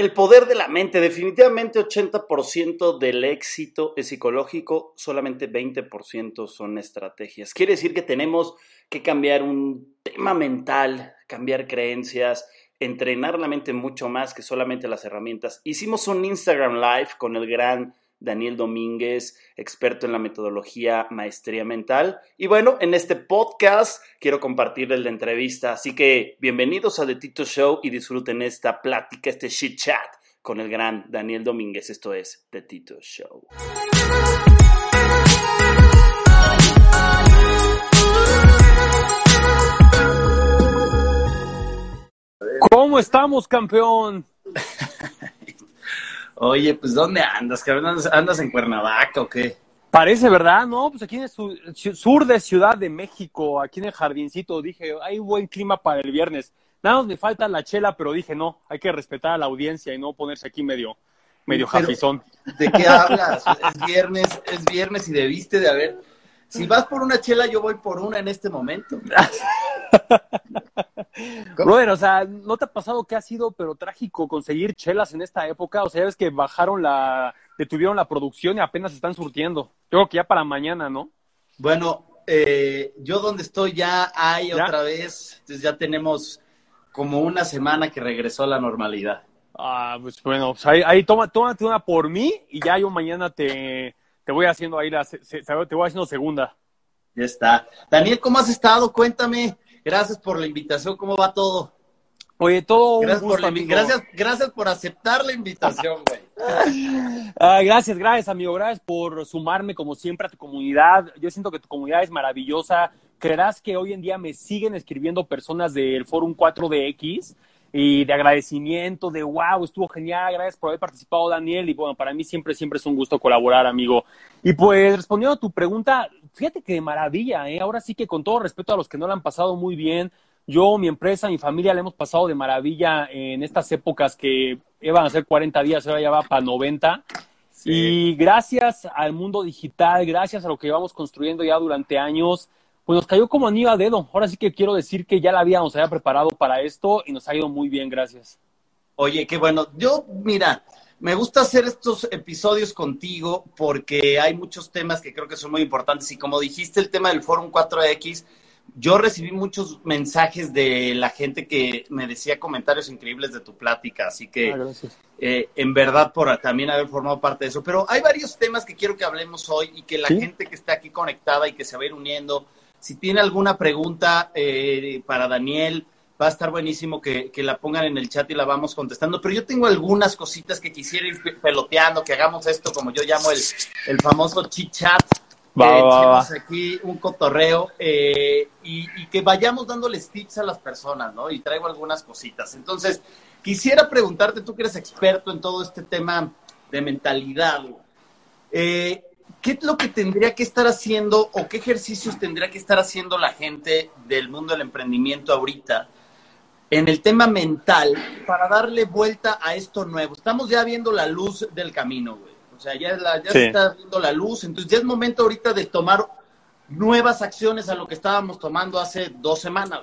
El poder de la mente, definitivamente 80% del éxito es psicológico, solamente 20% son estrategias. Quiere decir que tenemos que cambiar un tema mental, cambiar creencias, entrenar la mente mucho más que solamente las herramientas. Hicimos un Instagram Live con el gran Daniel Domínguez, experto en la metodología maestría mental. Y bueno, en este podcast quiero compartirles la entrevista, así que bienvenidos a The Tito Show y disfruten esta plática, este shit chat con el gran Daniel Domínguez. Esto es The Tito Show. ¿Cómo estamos, campeón? Oye, pues ¿dónde andas? ¿Andas, ¿Andas en Cuernavaca o qué? Parece, ¿verdad? No, pues aquí en el sur de Ciudad de México, aquí en el jardincito, dije, hay buen clima para el viernes. Nada más me falta la chela, pero dije, no, hay que respetar a la audiencia y no ponerse aquí medio, medio jafizón. ¿De qué hablas? es viernes, es viernes y debiste de haber... Si vas por una chela, yo voy por una en este momento. Brother, o sea, ¿no te ha pasado que ha sido, pero trágico, conseguir chelas en esta época? O sea, ya ves que bajaron la, detuvieron la producción y apenas están surtiendo. Yo creo que ya para mañana, ¿no? Bueno, eh, yo donde estoy ya hay otra vez, entonces ya tenemos como una semana que regresó a la normalidad. Ah, pues bueno, pues ahí, ahí toma, tómate una por mí y ya yo mañana te, te voy haciendo ahí la, te voy haciendo segunda. Ya está. Daniel, ¿cómo has estado? Cuéntame. Gracias por la invitación. ¿Cómo va todo? Oye, todo gracias por gracias, gracias por aceptar la invitación, güey. gracias, gracias, amigo. Gracias por sumarme, como siempre, a tu comunidad. Yo siento que tu comunidad es maravillosa. Creerás que hoy en día me siguen escribiendo personas del Forum 4DX y de agradecimiento, de wow, estuvo genial, gracias por haber participado, Daniel. Y bueno, para mí siempre, siempre es un gusto colaborar, amigo. Y pues respondiendo a tu pregunta, fíjate que de maravilla, ¿eh? Ahora sí que con todo respeto a los que no la han pasado muy bien, yo, mi empresa, mi familia le hemos pasado de maravilla en estas épocas que iban a ser 40 días, ahora ya va para 90. Y gracias al mundo digital, gracias a lo que llevamos construyendo ya durante años, pues nos cayó como anillo a dedo. Ahora sí que quiero decir que ya la habíamos había preparado para esto y nos ha ido muy bien, gracias. Oye, qué bueno. Yo, mira, me gusta hacer estos episodios contigo porque hay muchos temas que creo que son muy importantes y como dijiste el tema del Forum 4X, yo recibí muchos mensajes de la gente que me decía comentarios increíbles de tu plática, así que ah, eh, en verdad por también haber formado parte de eso. Pero hay varios temas que quiero que hablemos hoy y que la gente que está aquí conectada y que se va a ir uniendo, si tiene alguna pregunta eh, para Daniel, va a estar buenísimo que, la pongan en el chat y la vamos contestando. Pero yo tengo algunas cositas que quisiera ir peloteando, que hagamos esto como yo llamo el, el famoso chit chat. Va, aquí un cotorreo eh, y, y, que vayamos dándoles tips a las personas, ¿no? Y traigo algunas cositas. Entonces, quisiera preguntarte, tú que eres experto en todo este tema de mentalidad, eh, ¿qué es lo que tendría que estar haciendo o qué ejercicios tendría que estar haciendo la gente del mundo del emprendimiento ahorita en el tema mental para darle vuelta a esto nuevo? Estamos ya viendo la luz del camino, güey. O sea, ya, se está viendo la luz, entonces ya es momento ahorita de tomar nuevas acciones a lo que estábamos tomando hace dos semanas.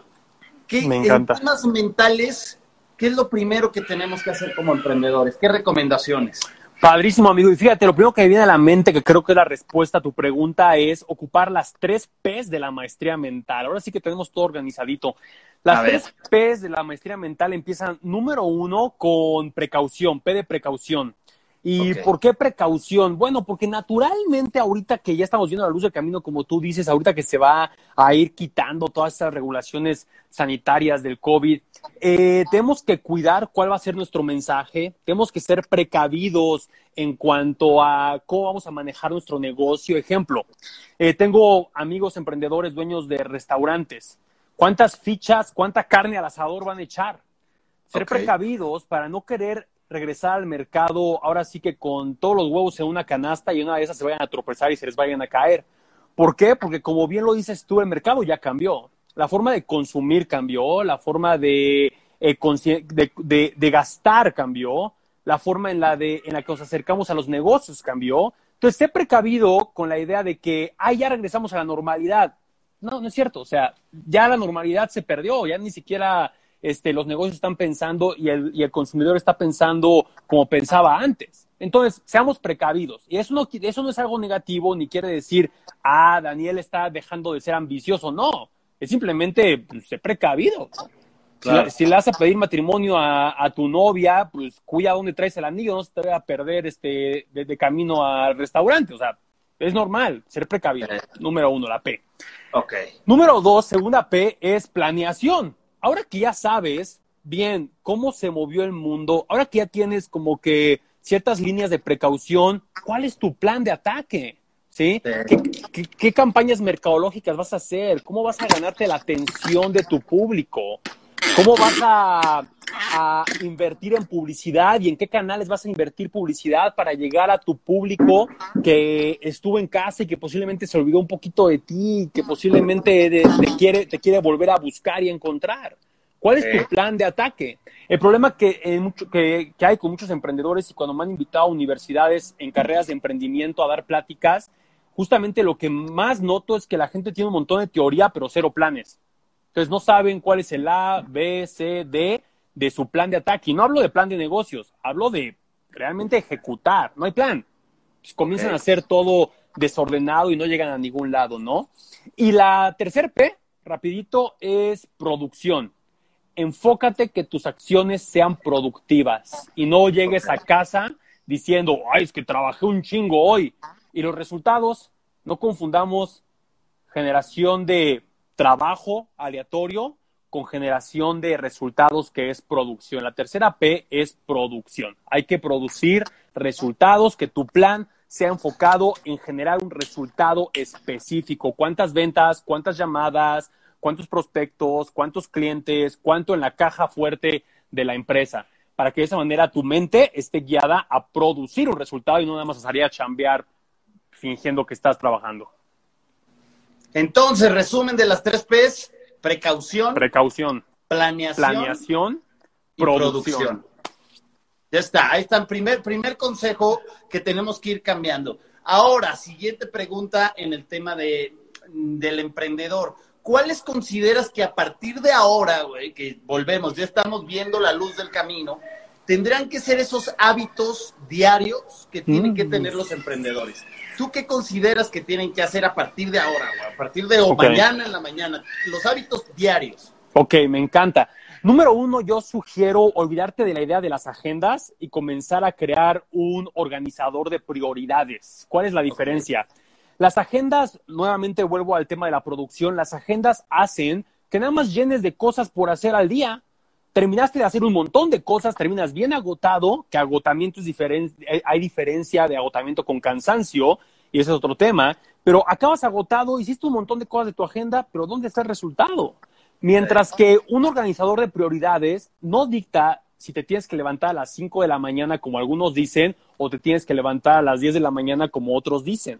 ¿Qué, Me encanta. En temas mentales, ¿qué es lo primero que tenemos que hacer como emprendedores? ¿Qué recomendaciones? Padrísimo, amigo. Y fíjate, lo primero que me viene a la mente, que creo que es la respuesta a tu pregunta, es ocupar las tres P's de la maestría mental. Ahora sí que tenemos todo organizadito. Las tres P's de la maestría mental empiezan, número uno, con precaución, P de precaución. ¿Y por qué precaución? Bueno, porque naturalmente ahorita que ya estamos viendo la luz del camino, como tú dices, ahorita que se va a ir quitando todas estas regulaciones sanitarias del COVID, eh, tenemos que cuidar cuál va a ser nuestro mensaje, tenemos que ser precavidos en cuanto a cómo vamos a manejar nuestro negocio. Ejemplo, eh, tengo amigos emprendedores, dueños de restaurantes. ¿Cuántas fichas, cuánta carne al asador van a echar? Ser precavidos para no querer regresar al mercado ahora sí que con todos los huevos en una canasta y una de esas se vayan a tropezar y se les vayan a caer. ¿Por qué? Porque como bien lo dices tú, el mercado ya cambió. La forma de consumir cambió, la forma de, eh, gastar cambió, la forma en la, de, en la que nos acercamos a los negocios cambió. Entonces, sé precavido con la idea de que, ah, ya regresamos a la normalidad. No, no es cierto. O sea, ya la normalidad se perdió, ya ni siquiera este, los negocios están pensando y el, y el consumidor está pensando como pensaba antes. Entonces, seamos precavidos. Y eso no, eso no es algo negativo, ni quiere decir, ah, Daniel está dejando de ser ambicioso. No, es simplemente pues, ser precavido. Si, le vas a pedir matrimonio a, tu novia, pues cuida dónde traes el anillo, no se te vaya a perder este, de, camino al restaurante. O sea, es normal ser precavido. Eh. Número uno, la P. Ok. Número dos, segunda P, es planeación. Ahora que ya sabes bien cómo se movió el mundo, ahora que ya tienes como que ciertas líneas de precaución, ¿cuál es tu plan de ataque? ¿Sí? qué campañas mercadológicas vas a hacer? ¿Cómo vas a ganarte la atención de tu público? ¿Cómo vas a, invertir en publicidad y en qué canales vas a invertir publicidad para llegar a tu público que estuvo en casa y que posiblemente se olvidó un poquito de ti, que posiblemente te, quiere, te quiere volver a buscar y encontrar? ¿Cuál es tu plan de ataque? El problema que, que, que, hay con muchos emprendedores y cuando me han invitado a universidades en carreras de emprendimiento a dar pláticas, justamente lo que más noto es que la gente tiene un montón de teoría, pero cero planes. Entonces no saben cuál es el A, B, C, D de su plan de ataque. Y no hablo de plan de negocios, hablo de realmente ejecutar. No hay plan. Pues comienzan a hacer todo desordenado y no llegan a ningún lado, ¿no? Y la tercer P, rapidito, es producción. Enfócate que tus acciones sean productivas y no llegues a casa diciendo, ay, es que trabajé un chingo hoy. Y los resultados, no confundamos generación de trabajo aleatorio con generación de resultados que es producción. La tercera P es producción. Hay que producir resultados, que tu plan sea enfocado en generar un resultado específico. ¿Cuántas ventas? ¿Cuántas llamadas? ¿Cuántos prospectos? ¿Cuántos clientes? ¿Cuánto en la caja fuerte de la empresa? Para que de esa manera tu mente esté guiada a producir un resultado y no nada más salir a chambear fingiendo que estás trabajando. Entonces, resumen de las tres P's, precaución. Precaución. Planeación. Planeación. producción. Ya está, ahí está el primer, primer consejo que tenemos que ir cambiando. Ahora, siguiente pregunta en el tema de, del emprendedor. ¿Cuáles consideras que a partir de ahora, güey, que volvemos, ya estamos viendo la luz del camino, tendrán que ser esos hábitos diarios que tienen que mm. tener los emprendedores? ¿Tú qué consideras que tienen que hacer a partir de ahora, a partir de mañana en la mañana? Los hábitos diarios. Ok, me encanta. Número uno, yo sugiero olvidarte de la idea de las agendas y comenzar a crear un organizador de prioridades. ¿Cuál es la diferencia? Las agendas, nuevamente vuelvo al tema de la producción, las agendas hacen que nada más llenes de cosas por hacer al día. Terminaste de hacer un montón de cosas, terminas bien agotado, que agotamiento es diferente, eh, hay diferencia de agotamiento con cansancio, y ese es otro tema, pero acabas agotado, hiciste un montón de cosas de tu agenda, pero ¿dónde está el resultado? Mientras que un organizador de prioridades no dicta si te tienes que levantar a las 5 de la mañana, como algunos dicen, o te tienes que levantar a las 10 de la mañana, como otros dicen.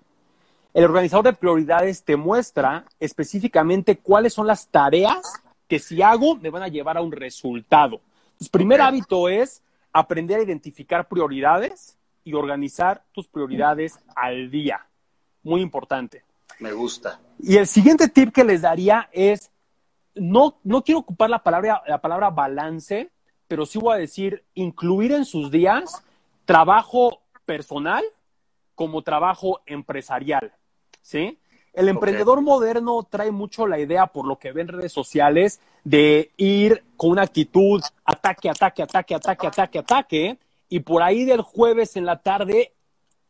El organizador de prioridades te muestra específicamente cuáles son las tareas que si hago me van a llevar a un resultado. El primer hábito es aprender a identificar prioridades y organizar tus prioridades al día. Muy importante. Me gusta. Y el siguiente tip que les daría es, no, no quiero ocupar la palabra, la palabra balance, pero sí voy a decir incluir en sus días trabajo personal como trabajo empresarial. ¿Sí? El emprendedor moderno trae mucho la idea, por lo que ven en redes sociales, de ir con una actitud ataque, ataque, ataque, ataque, ataque, ataque, y por ahí del jueves en la tarde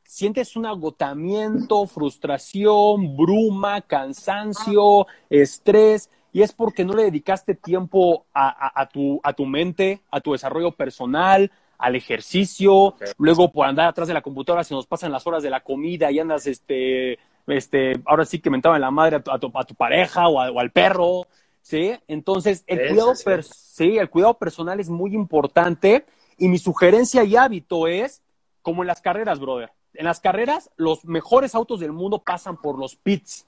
sientes un agotamiento, frustración, bruma, cansancio, estrés, y es porque no le dedicaste tiempo a, tu, a tu mente, a tu desarrollo personal, al ejercicio, luego por andar atrás de la computadora se nos pasan las horas de la comida y andas, este, este, ahora sí que mentaba en la madre a tu, a tu, pareja o, o, al perro, ¿sí? Entonces, el cuidado, sí, el cuidado personal es muy importante y mi sugerencia y hábito es, como en las carreras, brother. En las carreras, los mejores autos del mundo pasan por los pits.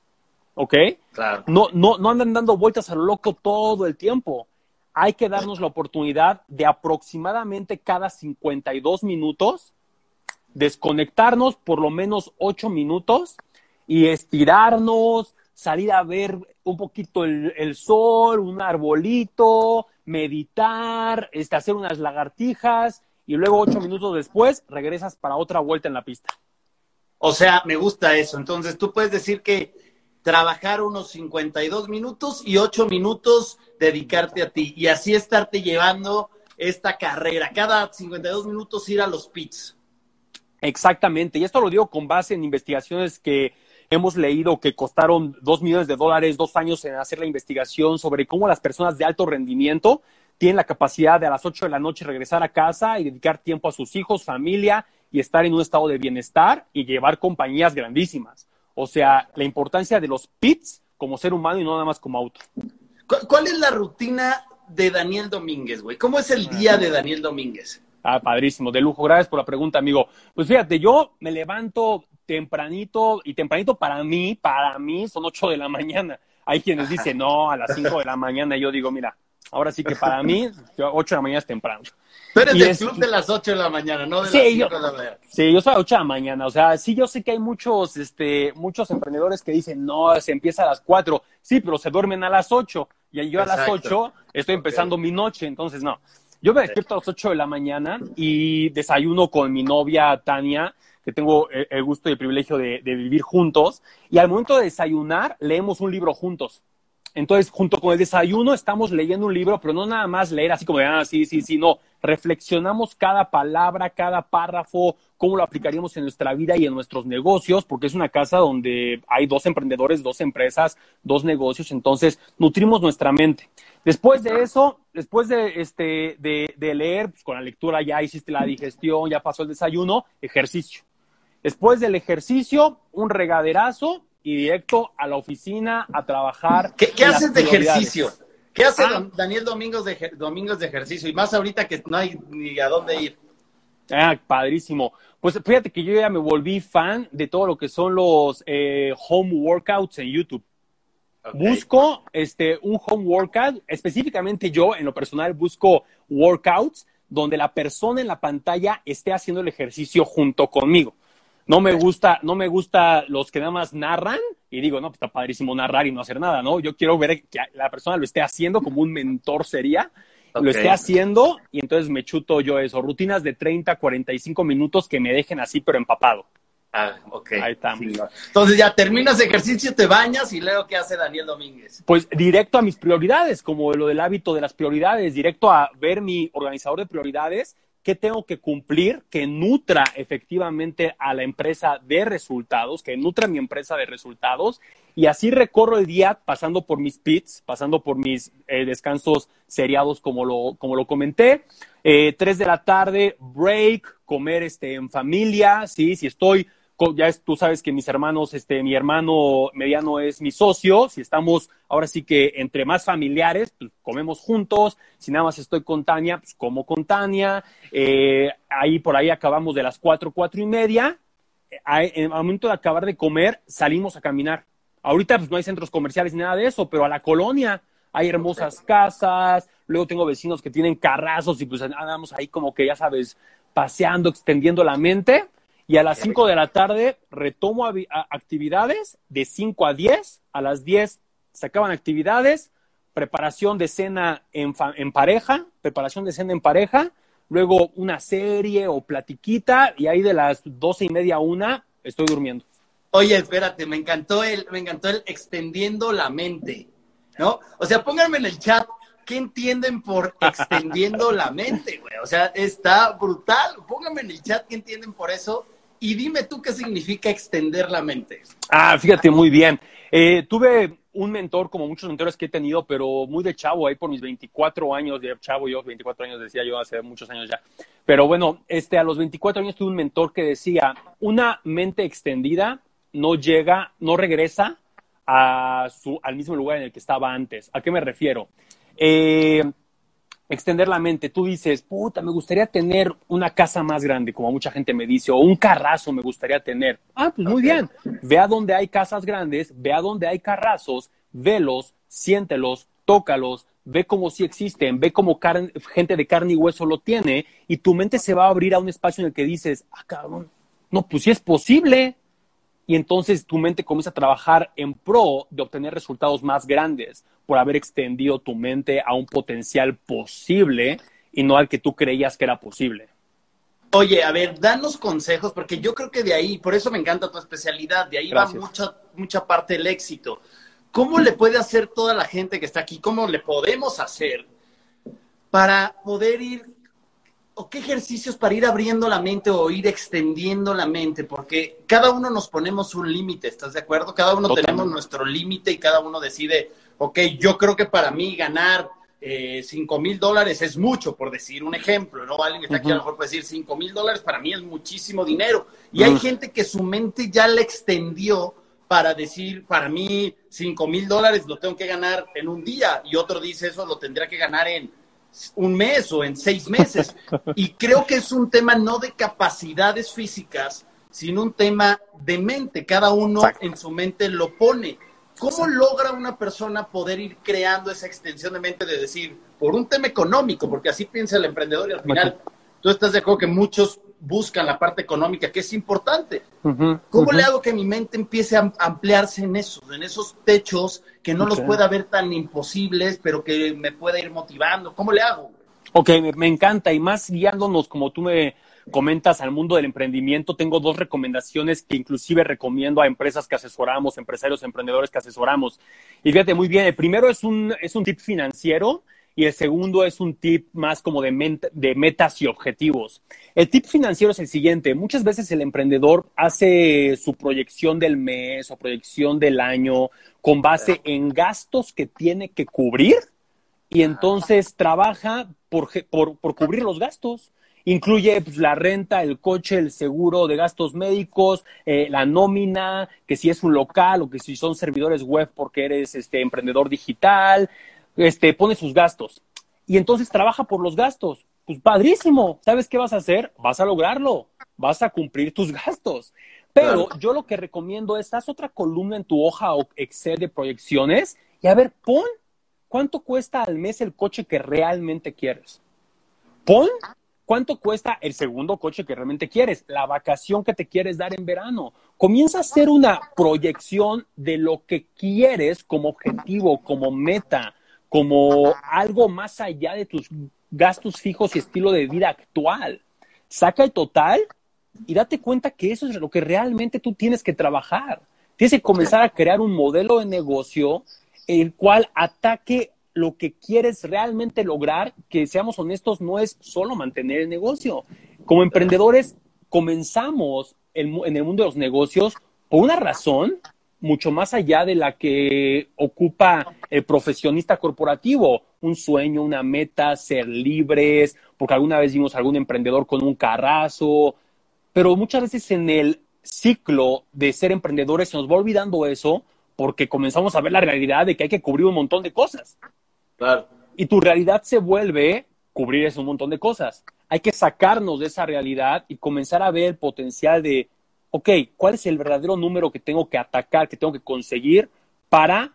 ¿Ok? Claro. No, no, no andan dando vueltas a lo loco todo el tiempo. Hay que darnos la oportunidad de aproximadamente cada 52 minutos desconectarnos por lo menos 8 minutos y estirarnos, salir a ver un poquito el, el sol, un arbolito, meditar, este, hacer unas lagartijas y luego ocho minutos después regresas para otra vuelta en la pista. O sea, me gusta eso. Entonces, tú puedes decir que trabajar unos 52 minutos y ocho minutos dedicarte a ti y así estarte llevando esta carrera. Cada 52 minutos ir a los pits. Exactamente. Y esto lo digo con base en investigaciones que hemos leído que costaron dos millones de dólares, dos años en hacer la investigación sobre cómo las personas de alto rendimiento tienen la capacidad de a las 8 de la noche regresar a casa y dedicar tiempo a sus hijos, familia y estar en un estado de bienestar y llevar compañías grandísimas. O sea, la importancia de los pits como ser humano y no nada más como auto. ¿Cuál es la rutina de Daniel Domínguez, güey? ¿Cómo es el día de Daniel Domínguez? Ah, padrísimo, de lujo. Gracias por la pregunta, amigo. Pues fíjate, yo me levanto tempranito, y tempranito para mí, para mí son 8 de la mañana. Hay quienes dicen, no, a las 5 de la mañana. Y yo digo, mira, ahora sí que para mí, 8 de la mañana es temprano. Tú eres del club de las 8 de la mañana, no de sí, las 5 de la mañana. Sí, yo soy a 8 de la mañana. O sea, sí, yo sé que hay muchos, este, muchos emprendedores que dicen, no, se empieza a las 4. Sí, pero se duermen a las 8. Y yo a las 8 estoy empezando mi noche. Entonces, no. Yo me despierto a las 8 de la mañana y desayuno con mi novia Tania, tengo el gusto y el privilegio de, vivir juntos. Y al momento de desayunar, leemos un libro juntos. Entonces, junto con el desayuno, estamos leyendo un libro, pero no nada más leer así como de, ah, sí, sí, sí, no. Reflexionamos cada palabra, cada párrafo, cómo lo aplicaríamos en nuestra vida y en nuestros negocios, porque es una casa donde hay dos emprendedores, dos empresas, dos negocios, entonces nutrimos nuestra mente. Después de eso, después de, este, de, leer, pues con la lectura ya hiciste la digestión, ya pasó el desayuno, ejercicio. Después del ejercicio, un regaderazo y directo a la oficina a trabajar. ¿Qué, haces de ejercicio? ¿Qué hace ah. Daniel Domingos de, Domingos de ejercicio? Y más ahorita que no hay ni a dónde ir. Ah, padrísimo. Pues fíjate que yo ya me volví fan de todo lo que son los eh, home workouts en YouTube. Busco este, un home workout, específicamente yo en lo personal busco workouts donde la persona en la pantalla esté haciendo el ejercicio junto conmigo. No me gusta, no me gusta los que nada más narran y digo, no, pues está padrísimo narrar y no hacer nada, ¿no? Yo quiero ver que la persona lo esté haciendo como un mentor sería, lo esté haciendo y entonces me chuto yo eso, rutinas de 30, 45 minutos que me dejen así pero empapado. Ah, ok. Ahí estamos. Entonces ya terminas ejercicio, te bañas y luego ¿qué hace Daniel Domínguez? Pues directo a mis prioridades, como lo del hábito de las prioridades, directo a ver mi organizador de prioridades, qué tengo que cumplir que nutra efectivamente a la empresa de resultados, que nutra a mi empresa de resultados. Y así recorro el día pasando por mis pits, pasando por mis eh, descansos seriados, como lo, como lo comenté. Eh, tres de la tarde, break, comer este, en familia, ¿sí? Si estoy ya tú sabes que mis hermanos, este, mi hermano mediano es mi socio, si estamos ahora sí que entre más familiares, pues comemos juntos, si nada más estoy con Tania, pues como con Tania, eh, ahí por ahí acabamos de las cuatro, cuatro y media, en el momento de acabar de comer salimos a caminar. Ahorita pues no hay centros comerciales ni nada de eso, pero a la colonia hay hermosas casas, luego tengo vecinos que tienen carrazos y pues andamos ahí como que ya sabes, paseando, extendiendo la mente y a las 5 de la tarde retomo actividades de 5 a 10. A las 10 se acaban actividades, preparación de cena en, en pareja, preparación de cena en pareja, luego una serie o platiquita y ahí de las doce y media a una estoy durmiendo. Oye, espérate, me encantó el, me encantó el extendiendo la mente, ¿no? O sea, pónganme en el chat ¿qué entienden por extendiendo la mente, güey? O sea, está brutal. Pónganme en el chat qué entienden por eso. Y dime tú qué significa extender la mente. Ah, fíjate, muy bien. Eh, tuve un mentor, como muchos mentores que he tenido, pero muy de chavo, ahí por mis 24 años, de chavo yo, 24 años decía yo hace muchos años ya. Pero bueno, este, a los 24 años tuve un mentor que decía, una mente extendida no llega, no regresa a su, al mismo lugar en el que estaba antes. ¿A qué me refiero? Eh, extender la mente. Tú dices, puta, me gustaría tener una casa más grande, como mucha gente me dice, o un carrazo me gustaría tener. Ah, pues muy bien. Ve a donde hay casas grandes, ve a donde hay carrazos, velos, siéntelos, tócalos, ve como si existen, ve como gente de carne y hueso lo tiene, y tu mente se va a abrir a un espacio en el que dices, ah, cabrón, no, pues sí es posible. Y entonces tu mente comienza a trabajar en pro de obtener resultados más grandes por haber extendido tu mente a un potencial posible y no al que tú creías que era posible. Oye, a ver, danos consejos, porque yo creo que de ahí, por eso me encanta tu especialidad, de ahí va mucha, mucha parte del éxito. ¿Cómo le puede hacer toda la gente que está aquí? ¿Cómo le podemos hacer para poder ir, o qué ejercicios para ir abriendo la mente o ir extendiendo la mente? Porque cada uno nos ponemos un límite, ¿estás de acuerdo? Cada uno tenemos nuestro límite y cada uno decide, ok, yo creo que para mí ganar eh, cinco mil dólares es mucho, por decir un ejemplo, ¿no? Alguien que está aquí a lo mejor puede decir cinco mil dólares para mí es muchísimo dinero. Y hay gente que su mente ya le extendió para decir, para mí cinco mil dólares lo tengo que ganar en un día y otro dice eso lo tendría que ganar en un mes o en seis meses. Y creo que es un tema no de capacidades físicas, sino un tema de mente. Cada uno en su mente lo pone. ¿Cómo logra una persona poder ir creando esa extensión de mente de decir, por un tema económico, porque así piensa el emprendedor y al final tú estás de acuerdo que muchos buscan la parte económica, que es importante. ¿Cómo le hago que mi mente empiece a ampliarse en esos, en esos techos que no los pueda ver tan imposibles, pero que me pueda ir motivando? ¿Cómo le hago? Ok, me encanta y más guiándonos como tú me comentas al mundo del emprendimiento, tengo dos recomendaciones que inclusive recomiendo a empresas que asesoramos, empresarios, emprendedores que asesoramos. Y fíjate muy bien, el primero es un, es un tip financiero y el segundo es un tip más como de, de metas y objetivos. El tip financiero es el siguiente, muchas veces el emprendedor hace su proyección del mes o proyección del año con base en gastos que tiene que cubrir y entonces trabaja por, por, por cubrir los gastos. Incluye pues, la renta, el coche, el seguro de gastos médicos, eh, la nómina, que si es un local o que si son servidores web porque eres este, emprendedor digital, este, pone sus gastos. Y entonces trabaja por los gastos. Pues padrísimo, ¿sabes qué vas a hacer? Vas a lograrlo, vas a cumplir tus gastos. Pero yo lo que recomiendo es, haz otra columna en tu hoja o Excel de proyecciones y a ver, pon cuánto cuesta al mes el coche que realmente quieres. Pon ¿Cuánto cuesta el segundo coche que realmente quieres? La vacación que te quieres dar en verano. Comienza a hacer una proyección de lo que quieres como objetivo, como meta, como algo más allá de tus gastos fijos y estilo de vida actual. Saca el total y date cuenta que eso es lo que realmente tú tienes que trabajar. Tienes que comenzar a crear un modelo de negocio el cual ataque lo que quieres realmente lograr, que seamos honestos, no es solo mantener el negocio. Como emprendedores, comenzamos en el mundo de los negocios por una razón mucho más allá de la que ocupa el profesionista corporativo, un sueño, una meta, ser libres, porque alguna vez vimos a algún emprendedor con un carrazo, pero muchas veces en el ciclo de ser emprendedores se nos va olvidando eso porque comenzamos a ver la realidad de que hay que cubrir un montón de cosas. Y tu realidad se vuelve cubrir ese montón de cosas. Hay que sacarnos de esa realidad y comenzar a ver el potencial de, ok, ¿cuál es el verdadero número que tengo que atacar, que tengo que conseguir para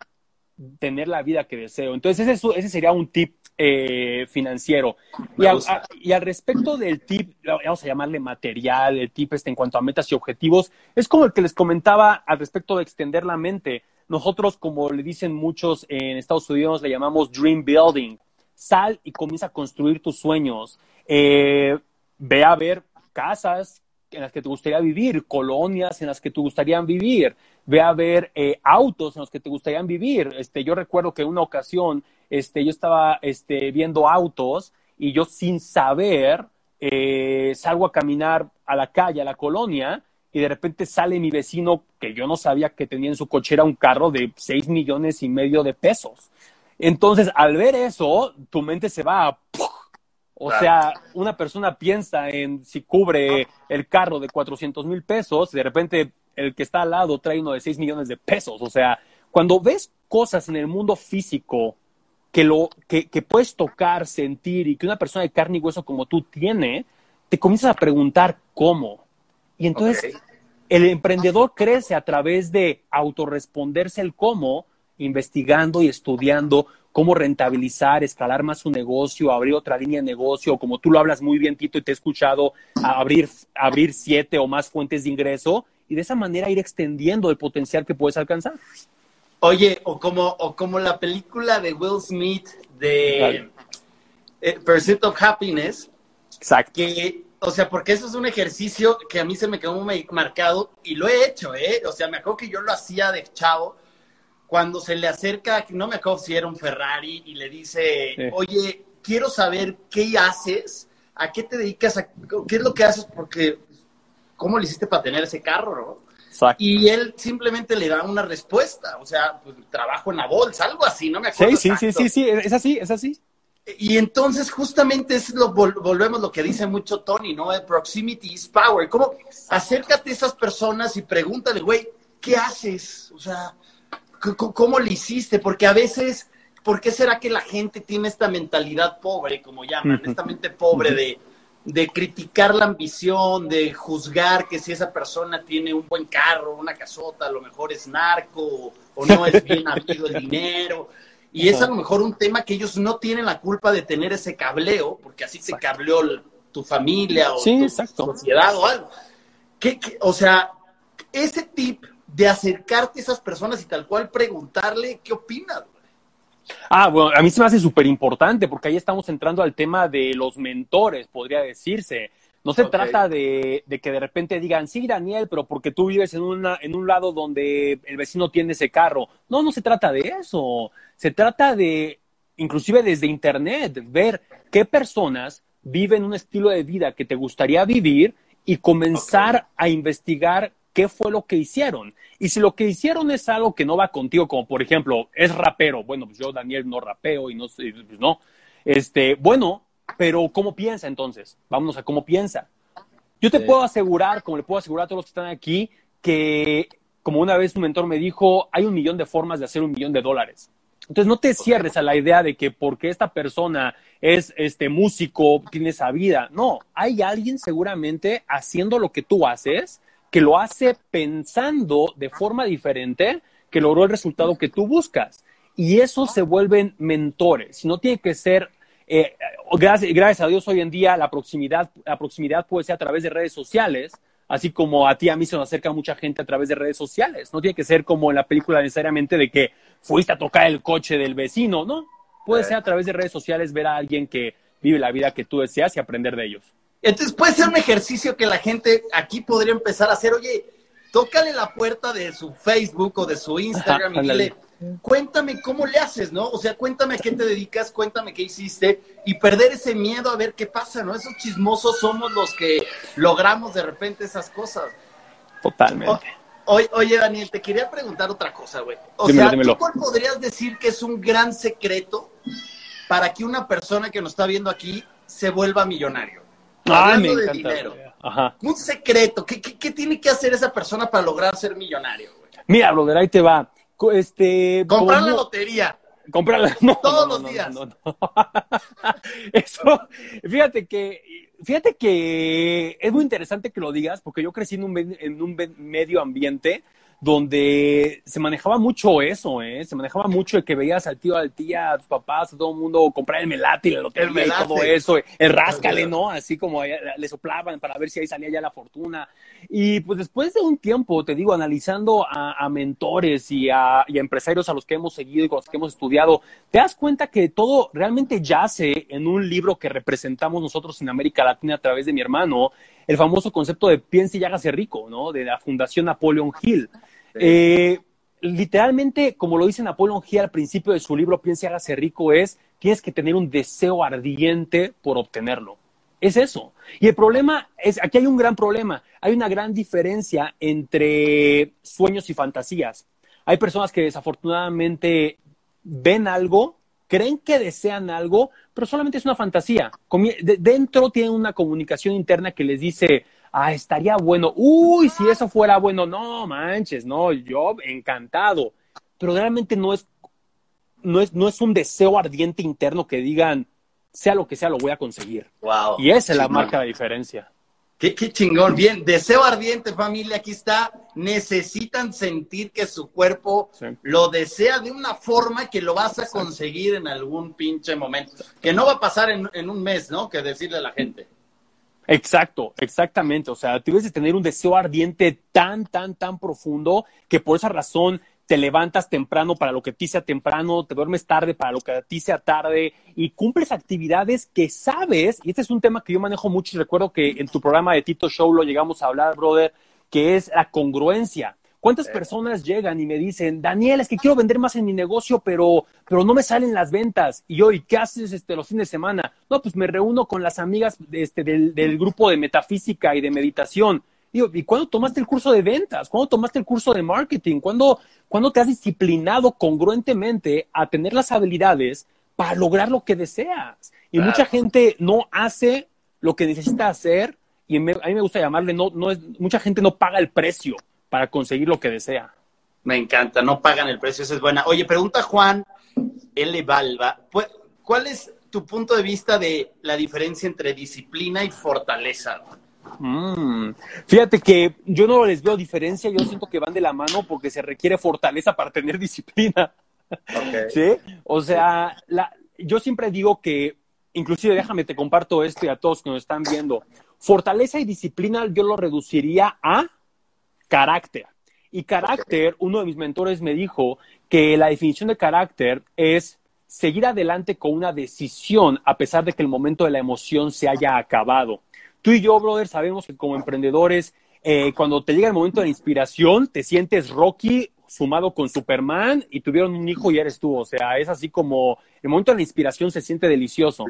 tener la vida que deseo? Entonces, ese, ese sería un tip eh, financiero. Y, al respecto del tip, vamos a llamarle material, el tip este en cuanto a metas y objetivos, es como el que les comentaba al respecto de extender la mente. Nosotros, como le dicen muchos en Estados Unidos, le llamamos dream building. Sal y comienza a construir tus sueños. Eh, ve a ver casas en las que te gustaría vivir, colonias en las que te gustaría vivir, ve a ver eh, autos en los que te gustarían vivir. Este, yo recuerdo que una ocasión este, yo estaba este, viendo autos y yo sin saber eh, salgo a caminar a la calle, a la colonia, y de repente sale mi vecino que yo no sabía que tenía en su cochera un carro de 6 millones y medio de pesos. Entonces, al ver eso, tu mente se va a... O sea, una persona piensa en si cubre el carro de 400 mil pesos, y de repente el que está al lado trae uno de 6 millones de pesos. O sea, cuando ves cosas en el mundo físico que, lo, que, que puedes tocar, sentir y que una persona de carne y hueso como tú tiene, te comienzas a preguntar cómo. Y entonces el emprendedor crece a través de autorresponderse el cómo, investigando y estudiando cómo rentabilizar, escalar más su negocio, abrir otra línea de negocio, como tú lo hablas muy bien, Tito, y te he escuchado, abrir, abrir siete o más fuentes de ingreso y de esa manera ir extendiendo el potencial que puedes alcanzar. Oye, o como, o como la película de Will Smith de eh, Pursuit of Happiness. Exacto. Que, o sea, porque eso es un ejercicio que a mí se me quedó muy marcado y lo he hecho, ¿eh? O sea, me acuerdo que yo lo hacía de chavo cuando se le acerca, no me acuerdo si era un Ferrari y le dice, oye, quiero saber qué haces, a qué te dedicas, qué es lo que haces, porque ¿cómo le hiciste para tener ese carro, no? Y él simplemente le da una respuesta, o sea, pues, trabajo en la bolsa, algo así, no me acuerdo. Sí, sí, sí, sí, sí, es así, es así. Y entonces justamente es lo volvemos lo que dice mucho Tony, ¿no? El proximity is power. ¿Cómo? Acércate a esas personas y pregúntale, güey, ¿qué haces? O sea, ¿cómo le hiciste? Porque a veces, ¿por qué será que la gente tiene esta mentalidad pobre, como llaman, esta mente pobre de de criticar la ambición, de juzgar que si esa persona tiene un buen carro, una casota, a lo mejor es narco o no es bien habido el dinero. Y es a lo mejor un tema que ellos no tienen la culpa de tener ese cableo, porque así se cableó tu familia o tu sociedad o algo. o sea, ese tip de acercarte a esas personas y tal cual preguntarle qué opinas. Ah, bueno, a mí se me hace súper importante porque ahí estamos entrando al tema de los mentores, podría decirse. No se trata de, que de repente digan, sí, Daniel, pero porque tú vives en, una, en un lado donde el vecino tiene ese carro. No, no se trata de eso. Se trata de, inclusive desde Internet, ver qué personas viven un estilo de vida que te gustaría vivir y comenzar a investigar qué fue lo que hicieron. Y si lo que hicieron es algo que no va contigo, como por ejemplo, es rapero, bueno, pues yo, Daniel, no rapeo y no, pues no. Este, bueno, pero ¿cómo piensa entonces? Vámonos a cómo piensa. Yo te puedo asegurar, como le puedo asegurar a todos los que están aquí, que como una vez un mentor me dijo, hay un millón de formas de hacer un millón de dólares. Entonces no te cierres a la idea de que porque esta persona es este músico, tiene esa vida. No, hay alguien seguramente haciendo lo que tú haces que lo hace pensando de forma diferente que logró el resultado que tú buscas. Y eso se vuelven mentores. No tiene que ser, eh, gracias, gracias, a Dios hoy en día la proximidad, la proximidad puede ser a través de redes sociales, así como a ti a mí se nos acerca mucha gente a través de redes sociales. No tiene que ser como en la película necesariamente de que fuiste a tocar el coche del vecino, ¿no? Puede ser a través de redes sociales ver a alguien que vive la vida que tú deseas y aprender de ellos. Entonces puede ser un ejercicio que la gente aquí podría empezar a hacer. Oye, tócale la puerta de su Facebook o de su Instagram y dile, cuéntame cómo le haces, ¿no? O sea, cuéntame a qué te dedicas, cuéntame qué hiciste y perder ese miedo a ver qué pasa, ¿no? Esos chismosos somos los que logramos de repente esas cosas. Totalmente. oye, Daniel, te quería preguntar otra cosa, güey. O sea, ¿tú cuál podrías decir que es un gran secreto para que una persona que nos está viendo aquí se vuelva millonario? Hablando de dinero. Un secreto. ¿Qué, tiene que hacer esa persona para lograr ser millonario? Mira, brother, ahí te va. Este, Comprar la lotería. Comprarla. Todos los días. Eso, fíjate que, fíjate que es muy interesante que lo digas, porque yo crecí en un, en un medio ambiente donde se manejaba mucho eso, ¿eh? Se manejaba mucho el que veías al tío, al tía, a tus papás, a todo el mundo comprar el melate y la lotería y todo eso, el ráscale, ¿no? Así como le soplaban para ver si ahí salía ya la fortuna. Y pues después de un tiempo, te digo, analizando a, mentores y a, y a, empresarios a los que hemos seguido y con los que hemos estudiado, te das cuenta que todo realmente yace en un libro que representamos nosotros en América Latina a través de mi hermano, el famoso concepto de piense y hágase rico, ¿no? De la Fundación Napoleon Hill. Eh, literalmente, como lo dice Napoleon Hill al principio de su libro Piense hágase rico, es tienes que tener un deseo ardiente por obtenerlo. Es eso. Y el problema es, aquí hay un gran problema, hay una gran diferencia entre sueños y fantasías. Hay personas que desafortunadamente ven algo, creen que desean algo, pero solamente es una fantasía. Dentro tienen una comunicación interna que les dice, ah, estaría bueno, uy, si eso fuera bueno, no manches, no, yo encantado, pero realmente no es, no es, no es un deseo ardiente interno que digan, sea lo que sea, lo voy a conseguir. Wow. Y esa es la marca de diferencia. Qué, qué, chingón. Bien, deseo ardiente, familia, aquí está. Necesitan sentir que su cuerpo lo desea de una forma que lo vas a conseguir en algún pinche momento. Que no va a pasar en, en un mes, ¿no? Que decirle a la gente. Exacto, exactamente. O sea, debes de tener un deseo ardiente tan, tan, tan profundo que por esa razón te levantas temprano para lo que a ti sea temprano, te duermes tarde para lo que a ti sea tarde y cumples actividades que sabes, y este es un tema que yo manejo mucho y recuerdo que en tu programa de Tito Show lo llegamos a hablar, brother, que es la congruencia. ¿Cuántas personas llegan y me dicen, Daniel, es que quiero vender más en mi negocio, pero, pero no me salen las ventas? Y yo, ¿y qué haces este, los fines de semana? No, pues me reúno con las amigas este, del, del grupo de metafísica y de meditación. ¿y cuándo tomaste el curso de ventas? ¿Cuándo tomaste el curso de marketing? ¿Cuándo, ¿Cuándo te has disciplinado congruentemente a tener las habilidades para lograr lo que deseas? Y mucha gente no hace lo que necesita hacer y a mí me gusta llamarle, no, no es, mucha gente no paga el precio para conseguir lo que desea. Me encanta, no pagan el precio, esa es buena. Oye, pregunta Juan L. Balba, ¿cuál es tu punto de vista de la diferencia entre disciplina y fortaleza? Mm. Fíjate que yo no les veo diferencia, yo siento que van de la mano porque se requiere fortaleza para tener disciplina. ¿Sí? O sea, yo siempre digo que, inclusive déjame te comparto esto y a todos que nos están viendo, fortaleza y disciplina yo lo reduciría a carácter. Y carácter, uno de mis mentores me dijo que la definición de carácter es seguir adelante con una decisión a pesar de que el momento de la emoción se haya acabado. Tú y yo, brother, sabemos que como emprendedores, eh, cuando te llega el momento de inspiración, te sientes Rocky sumado con Superman y tuvieron un hijo y eres tú. O sea, es así como el momento de la inspiración se siente delicioso.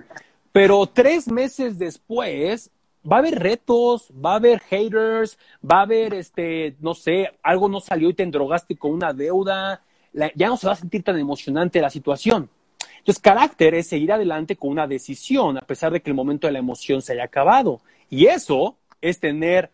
Pero tres meses después, va a haber retos, va a haber haters, va a haber, este, no sé, algo no salió y te endrogaste con una deuda. ya no se va a sentir tan emocionante la situación. Entonces, carácter es seguir adelante con una decisión, a pesar de que el momento de la emoción se haya acabado. Y eso es tener,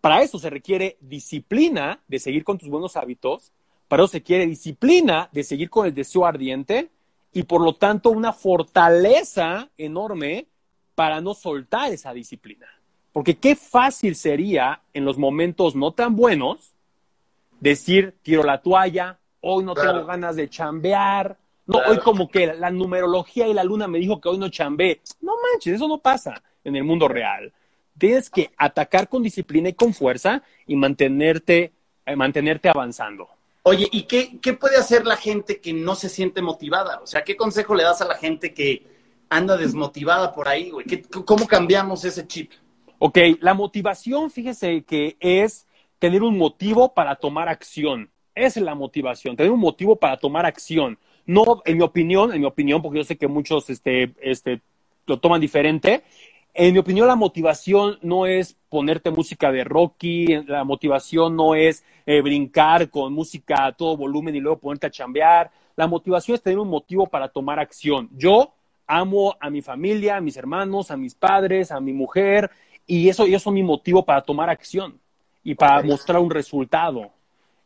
para eso se requiere disciplina de seguir con tus buenos hábitos, para eso se quiere disciplina de seguir con el deseo ardiente y por lo tanto una fortaleza enorme para no soltar esa disciplina. Porque qué fácil sería en los momentos no tan buenos decir, tiro la toalla, hoy no tengo ganas de chambear, no, hoy como que la numerología y la luna me dijo que hoy no chambé. No manches, eso no pasa en el mundo real. Tienes que atacar con disciplina y con fuerza y mantenerte, eh, mantenerte avanzando. Oye, ¿y qué, qué puede hacer la gente que no se siente motivada? O sea, ¿qué consejo le das a la gente que anda desmotivada por ahí, güey? ¿Cómo cambiamos ese chip? Ok, la motivación, fíjese que es tener un motivo para tomar acción. Esa es la motivación, tener un motivo para tomar acción. No, en mi opinión, en mi opinión, porque yo sé que muchos este, este, lo toman diferente. En mi opinión, la motivación no es ponerte música de Rocky, la motivación no es eh, brincar con música a todo volumen y luego ponerte a chambear. La motivación es tener un motivo para tomar acción. Yo amo a mi familia, a mis hermanos, a mis padres, a mi mujer, y eso, eso es mi motivo para tomar acción y para mostrar un resultado.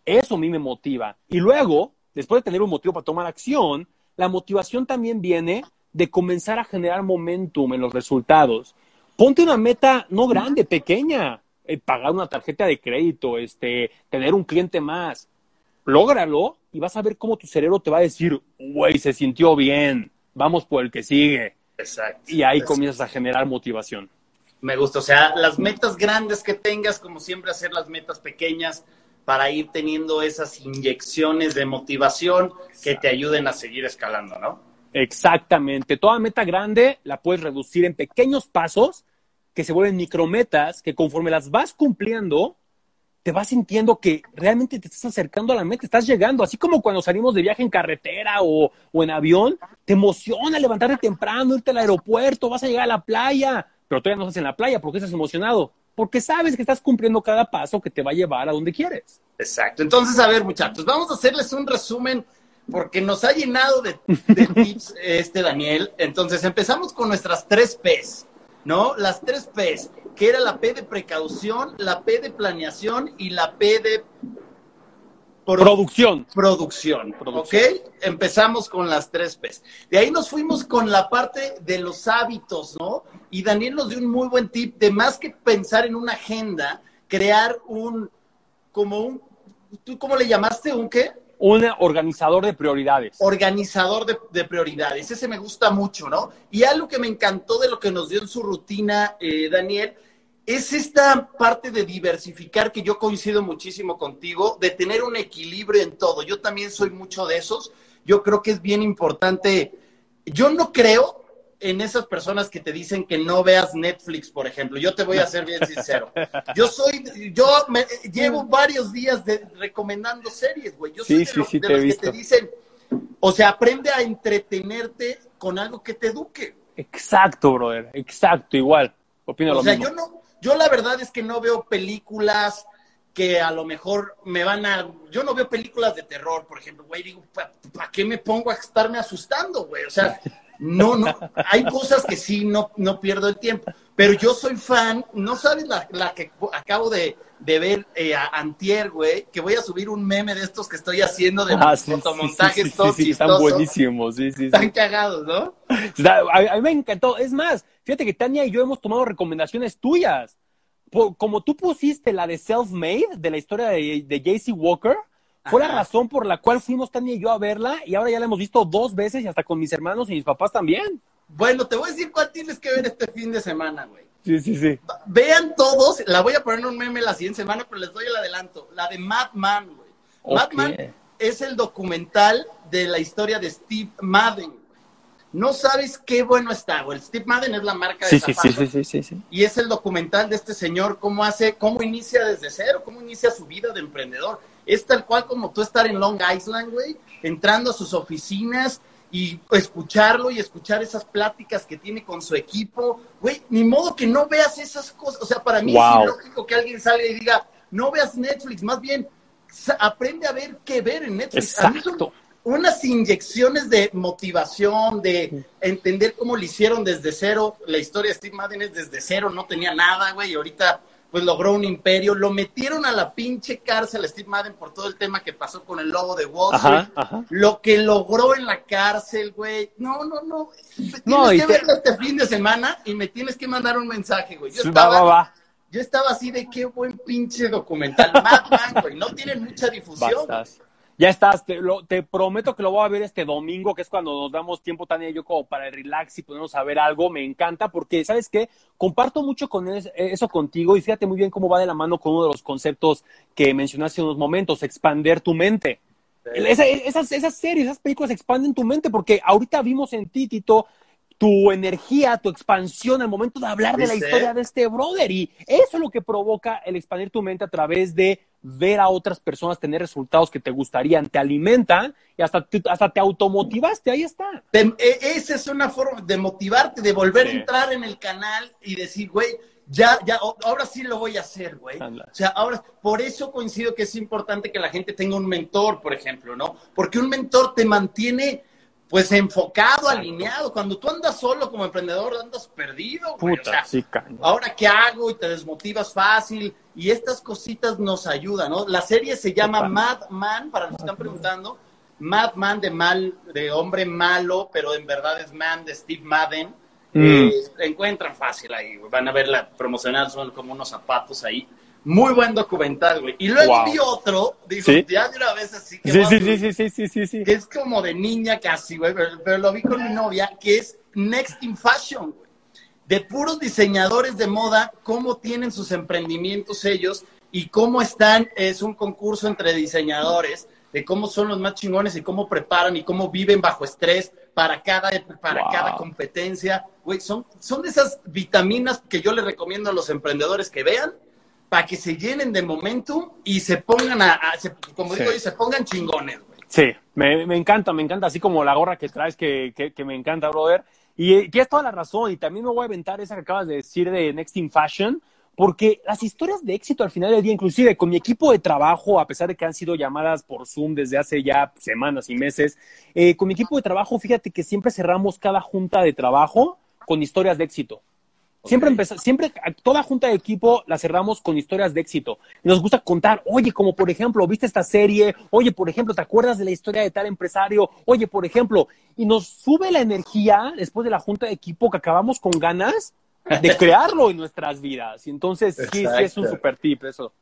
Eso a mí me motiva. Y luego, después de tener un motivo para tomar acción, la motivación también viene de comenzar a generar momentum en los resultados. Ponte una meta no grande, pequeña, eh, pagar una tarjeta de crédito, este, tener un cliente más. Lógralo y vas a ver cómo tu cerebro te va a decir, güey, se sintió bien, vamos por el que sigue. Exacto. Y ahí comienzas a generar motivación. Me gusta, o sea, las metas grandes que tengas, como siempre, hacer las metas pequeñas, para ir teniendo esas inyecciones de motivación que te ayuden a seguir escalando, ¿no? Exactamente. Toda meta grande la puedes reducir en pequeños pasos que se vuelven micrometas, que conforme las vas cumpliendo, te vas sintiendo que realmente te estás acercando a la meta, estás llegando, así como cuando salimos de viaje en carretera o, o en avión, te emociona levantarte temprano, irte al aeropuerto, vas a llegar a la playa, pero todavía no estás en la playa porque estás emocionado porque sabes que estás cumpliendo cada paso que te va a llevar a donde quieres. Exacto. Entonces, a ver, muchachos, vamos a hacerles un resumen porque nos ha llenado de, tips este Daniel. Entonces, empezamos con nuestras tres P's, ¿no? Las tres P's, que era la P de precaución, la P de planeación y la P de producción. producción. ¿Ok? Empezamos con las tres P's. De ahí nos fuimos con la parte de los hábitos, ¿no? Y Daniel nos dio un muy buen tip de más que pensar en una agenda, crear un, como un, ¿tú cómo le llamaste? ¿Un qué? Un organizador de prioridades. Organizador de, prioridades. Ese me gusta mucho, ¿no? Y algo que me encantó de lo que nos dio en su rutina, eh, Daniel, es esta parte de diversificar que yo coincido muchísimo contigo, de tener un equilibrio en todo. Yo también soy mucho de esos. Yo creo que es bien importante. Yo no creo en esas personas que te dicen que no veas Netflix, por ejemplo. Yo te voy a ser bien sincero. Yo soy, yo me, llevo varios días de, recomendando series, güey. Yo soy de, los que te dicen, o sea, aprende a entretenerte con algo que te eduque. Exacto, brother. Exacto, igual. Opino o sea, yo no, yo la verdad es que no veo películas que a lo mejor me van a... Yo no veo películas de terror, por ejemplo, güey, digo, ¿para qué me pongo a estarme asustando, güey? O sea, no, no, hay cosas que sí, no, no pierdo el tiempo, pero yo soy fan, no sabes la, la que acabo de, de ver eh, a Antier, güey, que voy a subir un meme de estos que estoy haciendo de ah, fotomontajes sí, sí, Están buenísimos, sí, sí. Están cagados, ¿no? A, mí me encantó. Es más, fíjate que Tania y yo hemos tomado recomendaciones tuyas. como tú pusiste la de Self-Made, de la historia de, de JC Walker, fue la razón por la cual fuimos Tania y yo a verla y ahora ya la hemos visto dos veces y hasta con mis hermanos y mis papás también. Bueno, te voy a decir cuál tienes que ver este fin de semana, güey. Sí, sí, sí. Vean todos, la voy a poner en un meme la siguiente semana, pero les doy el adelanto. La de Madman, güey. Madman es el documental de la historia de Steve Madden. No sabes qué bueno está, güey. Steve Madden es la marca de sí, sí, sí, sí, sí, sí, Y es el documental de este señor, cómo hace, cómo inicia desde cero, cómo inicia su vida de emprendedor. Es tal cual como tú estar en Long Island, güey, entrando a sus oficinas y escucharlo y escuchar esas pláticas que tiene con su equipo. Güey, ni modo que no veas esas cosas. O sea, para mí es ilógico que alguien salga y diga, no veas Netflix, más bien aprende a ver qué ver en Netflix. Exacto. unas inyecciones de motivación, de entender cómo lo hicieron desde cero. La historia de Steve Madden es desde cero, no tenía nada, güey, y ahorita pues logró un imperio. Lo metieron a la pinche cárcel a Steve Madden por todo el tema que pasó con el lobo de Wall Street. Lo que logró en la cárcel, güey. No, no, no. Tienes que verlo este fin de semana y me tienes que mandar un mensaje, güey. Yo estaba, Yo estaba así de qué buen pinche documental. Mad güey. No tienen mucha difusión. Ya estás, te, te, prometo que lo voy a ver este domingo, que es cuando nos damos tiempo, Tania y yo, como para el relax y ponernos a ver algo. Me encanta porque, ¿sabes qué? Comparto mucho con eso contigo y fíjate muy bien cómo va de la mano con uno de los conceptos que mencionaste en unos momentos, expander tu mente. esas, esas series, esas películas expanden tu mente porque ahorita vimos en ti, Tito, tu energía, tu expansión al momento de hablar de la historia de este brother. Y eso es lo que provoca el expandir tu mente a través de ver a otras personas tener resultados que te gustarían, te alimentan y hasta te, hasta te automotivaste, ahí está. E, esa es una forma de motivarte, de volver a entrar en el canal y decir, güey, ya, ya, ahora sí lo voy a hacer, güey. O sea, ahora, por eso coincido que es importante que la gente tenga un mentor, por ejemplo, ¿no? Porque un mentor te mantiene pues enfocado, alineado. Cuando tú andas solo como emprendedor, andas perdido. Puta, sí, ahora qué hago y te desmotivas fácil. Y estas cositas nos ayudan, ¿no? La serie se llama Mad Man, para los que están preguntando. Mad Man de mal, de hombre malo, pero en verdad es Man de Steve Madden. Mm. Eh, encuentran fácil ahí, van a verla promocional, son como unos zapatos ahí. Muy buen documental, güey. Y luego vi otro, digo, ya de una vez así que. Sí, sí, sí, sí, sí, sí, sí, Que es como de niña casi, güey, pero, lo vi con mi novia, que es Next in Fashion, güey. De puros diseñadores de moda, cómo tienen sus emprendimientos ellos y cómo están, es un concurso entre diseñadores de cómo son los más chingones y cómo preparan y cómo viven bajo estrés para cada, para cada competencia. Güey, son, son de esas vitaminas que yo les recomiendo a los emprendedores que vean para que se llenen de momentum y se pongan a, como digo se pongan chingones, güey. Sí, me, encanta, me encanta, así como la gorra que traes, que, que, me encanta, brother. Y tienes toda la razón, y también me voy a aventar esa que acabas de decir de Next in Fashion, porque las historias de éxito al final del día, inclusive con mi equipo de trabajo, a pesar de que han sido llamadas por Zoom desde hace ya semanas y meses, eh, con mi equipo de trabajo, fíjate que siempre cerramos cada junta de trabajo con historias de éxito. Siempre empezamos, siempre toda junta de equipo la cerramos con historias de éxito. Nos gusta contar, oye, como por ejemplo, viste esta serie, oye, por ejemplo, ¿te acuerdas de la historia de tal empresario? Oye, por ejemplo, y nos sube la energía después de la junta de equipo que acabamos con ganas de crearlo en nuestras vidas. Y entonces, sí, sí, es un super tip eso.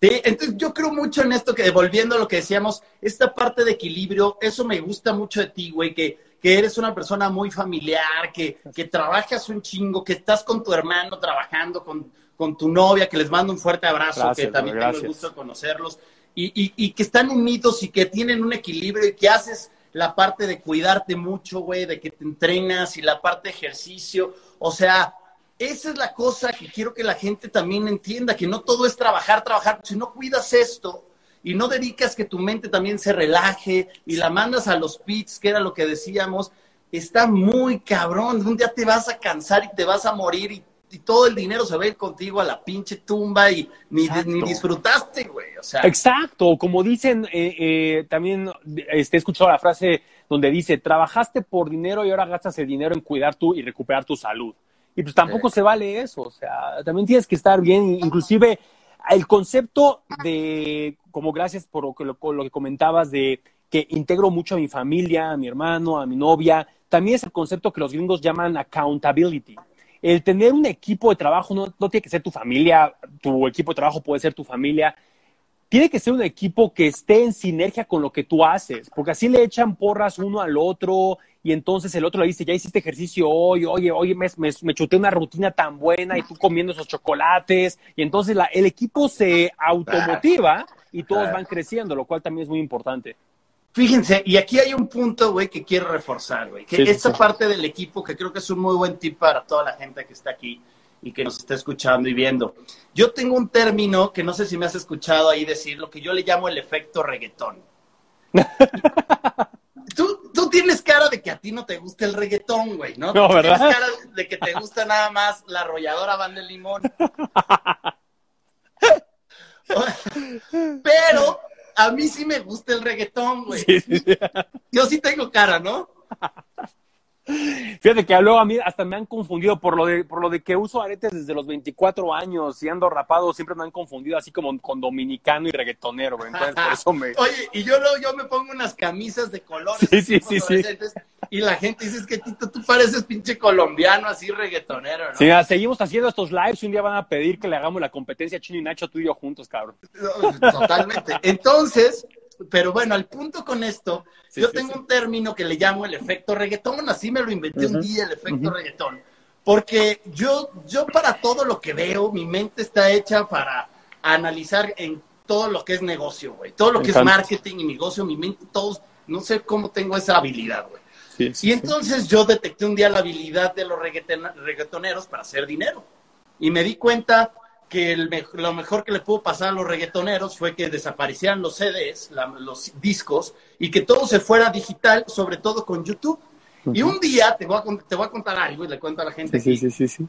Sí, entonces yo creo mucho en esto que, volviendo a lo que decíamos, esta parte de equilibrio, eso me gusta mucho de ti, güey, que que eres una persona muy familiar, que, que trabajas un chingo, que estás con tu hermano trabajando, con, con tu novia, que les mando un fuerte abrazo, que también tengo el gusto de conocerlos, y, y, que están unidos y que tienen un equilibrio y que haces la parte de cuidarte mucho, güey, de que te entrenas y la parte de ejercicio. O sea, esa es la cosa que quiero que la gente también entienda, que no todo es trabajar, trabajar. Si no cuidas esto y no dedicas que tu mente también se relaje y la mandas a los pits, que era lo que decíamos, está muy cabrón. Un día te vas a cansar y te vas a morir y y todo el dinero se va a ir contigo a la pinche tumba y ni, ni disfrutaste, güey. O sea. Exacto, como dicen, eh, eh, también este, he escuchado la frase donde dice, trabajaste por dinero y ahora gastas el dinero en cuidar tú y recuperar tu salud. Y pues tampoco se vale eso, o sea, también tienes que estar bien, inclusive el concepto de, como gracias por lo que, lo que comentabas, de que integro mucho a mi familia, a mi hermano, a mi novia, también es el concepto que los gringos llaman accountability. El tener un equipo de trabajo no, tiene que ser tu familia, tu equipo de trabajo puede ser tu familia, tiene que ser un equipo que esté en sinergia con lo que tú haces, porque así le echan porras uno al otro y entonces el otro le dice, ya hiciste ejercicio hoy, oye, oye, me, me, chuté una rutina tan buena y tú comiendo esos chocolates y entonces la, el equipo se automotiva y todos van creciendo, lo cual también es muy importante. Fíjense, y aquí hay un punto, güey, que quiero reforzar, güey. Que esta parte del equipo, que creo que es un muy buen tip para toda la gente que está aquí y que nos está escuchando y viendo. Yo tengo un término que no sé si me has escuchado ahí decir, lo que yo le llamo el efecto reggaetón. tú, tú tienes cara de que a ti no te gusta el reggaetón, güey, ¿no? No, ¿verdad? Tienes cara de que te gusta nada más la arrolladora Van de Limón. Pero a mí sí me gusta el reggaetón, güey. Yo sí tengo cara, ¿no? Fíjate que luego a mí hasta me han confundido por lo de por lo de que uso aretes desde los 24 años y ando rapado, siempre me han confundido así como con dominicano y reggaetonero, güey. Entonces por eso me Oye, y yo luego yo me pongo unas camisas de colores sí, sí, sí, sí. y la gente dice que Tito, tú pareces pinche colombiano así reggaetonero, ¿no? Sí, seguimos haciendo estos lives y un día van a pedir que le hagamos la competencia Chino y Nacho tú y yo juntos, cabrón. Totalmente. Entonces, pero bueno, al punto con esto, yo tengo un término que le llamo el efecto reggaetón, así me lo inventé un día, el efecto reggaetón. Porque yo, yo para todo lo que veo, mi mente está hecha para analizar en todo lo que es negocio, güey. Todo lo que es marketing y negocio, mi mente, todos, no sé cómo tengo esa habilidad, güey. y entonces yo detecté un día la habilidad de los reggaetoneros para hacer dinero. Y me di cuenta que lo mejor que le pudo pasar a los reggaetoneros fue que desaparecieran los CDs, los discos, y que todo se fuera digital, sobre todo con YouTube. Y un día, te voy, a, te voy a contar algo y le cuento a la gente. Sí, sí, sí, sí.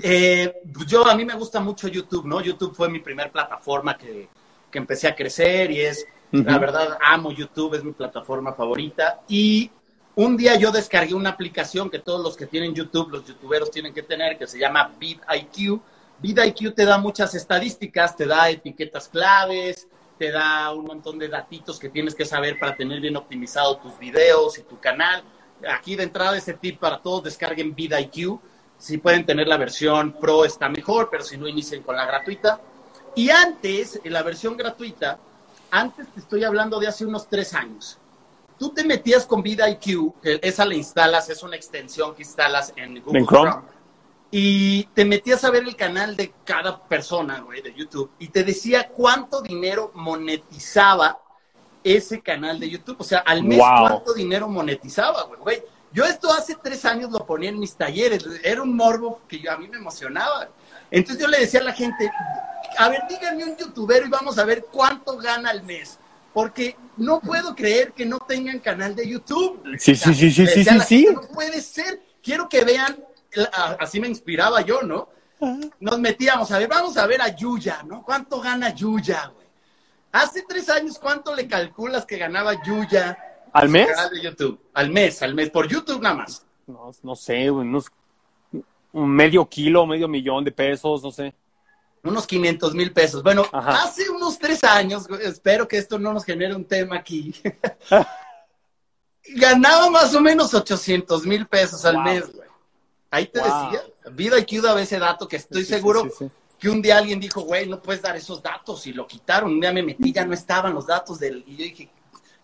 Eh, yo, a mí me gusta mucho YouTube, ¿no? YouTube fue mi primer plataforma que, que empecé a crecer y es, la verdad, amo YouTube, es mi plataforma favorita. Y un día yo descargué una aplicación que todos los que tienen YouTube, los youtuberos tienen que tener, que se llama VidIQ VidIQ te da muchas estadísticas, te da etiquetas claves, te da un montón de datitos que tienes que saber para tener bien optimizado tus videos y tu canal. Aquí de entrada ese tip para todos, descarguen VidIQ. Si pueden tener la versión Pro está mejor, pero si no inicien con la gratuita. Y antes, en la versión gratuita, antes te estoy hablando de hace unos tres años. Tú te metías con VidIQ, que esa la instalas, es una extensión que instalas en Google Chrome y te metías a ver el canal de cada persona, güey, de YouTube, y te decía cuánto dinero monetizaba ese canal de YouTube. O sea, al mes cuánto dinero monetizaba, güey. Yo esto hace tres años lo ponía en mis talleres. Era un morbo que a mí me emocionaba. Entonces yo le decía a la gente, a ver, díganme un youtuber y vamos a ver cuánto gana al mes. Porque no puedo creer que no tengan canal de YouTube. Sí, sí, sí, sí, sí, sí, sí. No puede ser. Quiero que vean así me inspiraba yo, ¿no? Nos metíamos a ver, vamos a ver a Yuya, ¿no? ¿Cuánto gana Yuya, güey? Hace tres años, ¿cuánto le calculas que ganaba Yuya? ¿Al mes? De YouTube. Al mes, al mes, por YouTube nada más. No, no sé, unos un medio kilo, medio millón de pesos, no sé. Unos 500 mil pesos. Bueno, hace unos tres años, espero que esto no nos genere un tema aquí. Ganaba más o menos 800 mil pesos al mes, güey. Ahí te decía, Vida IQ daba ese dato que estoy seguro que un día alguien dijo, güey, no puedes dar esos datos y lo quitaron. Un día me metí, ya no estaban los datos del... Y yo dije,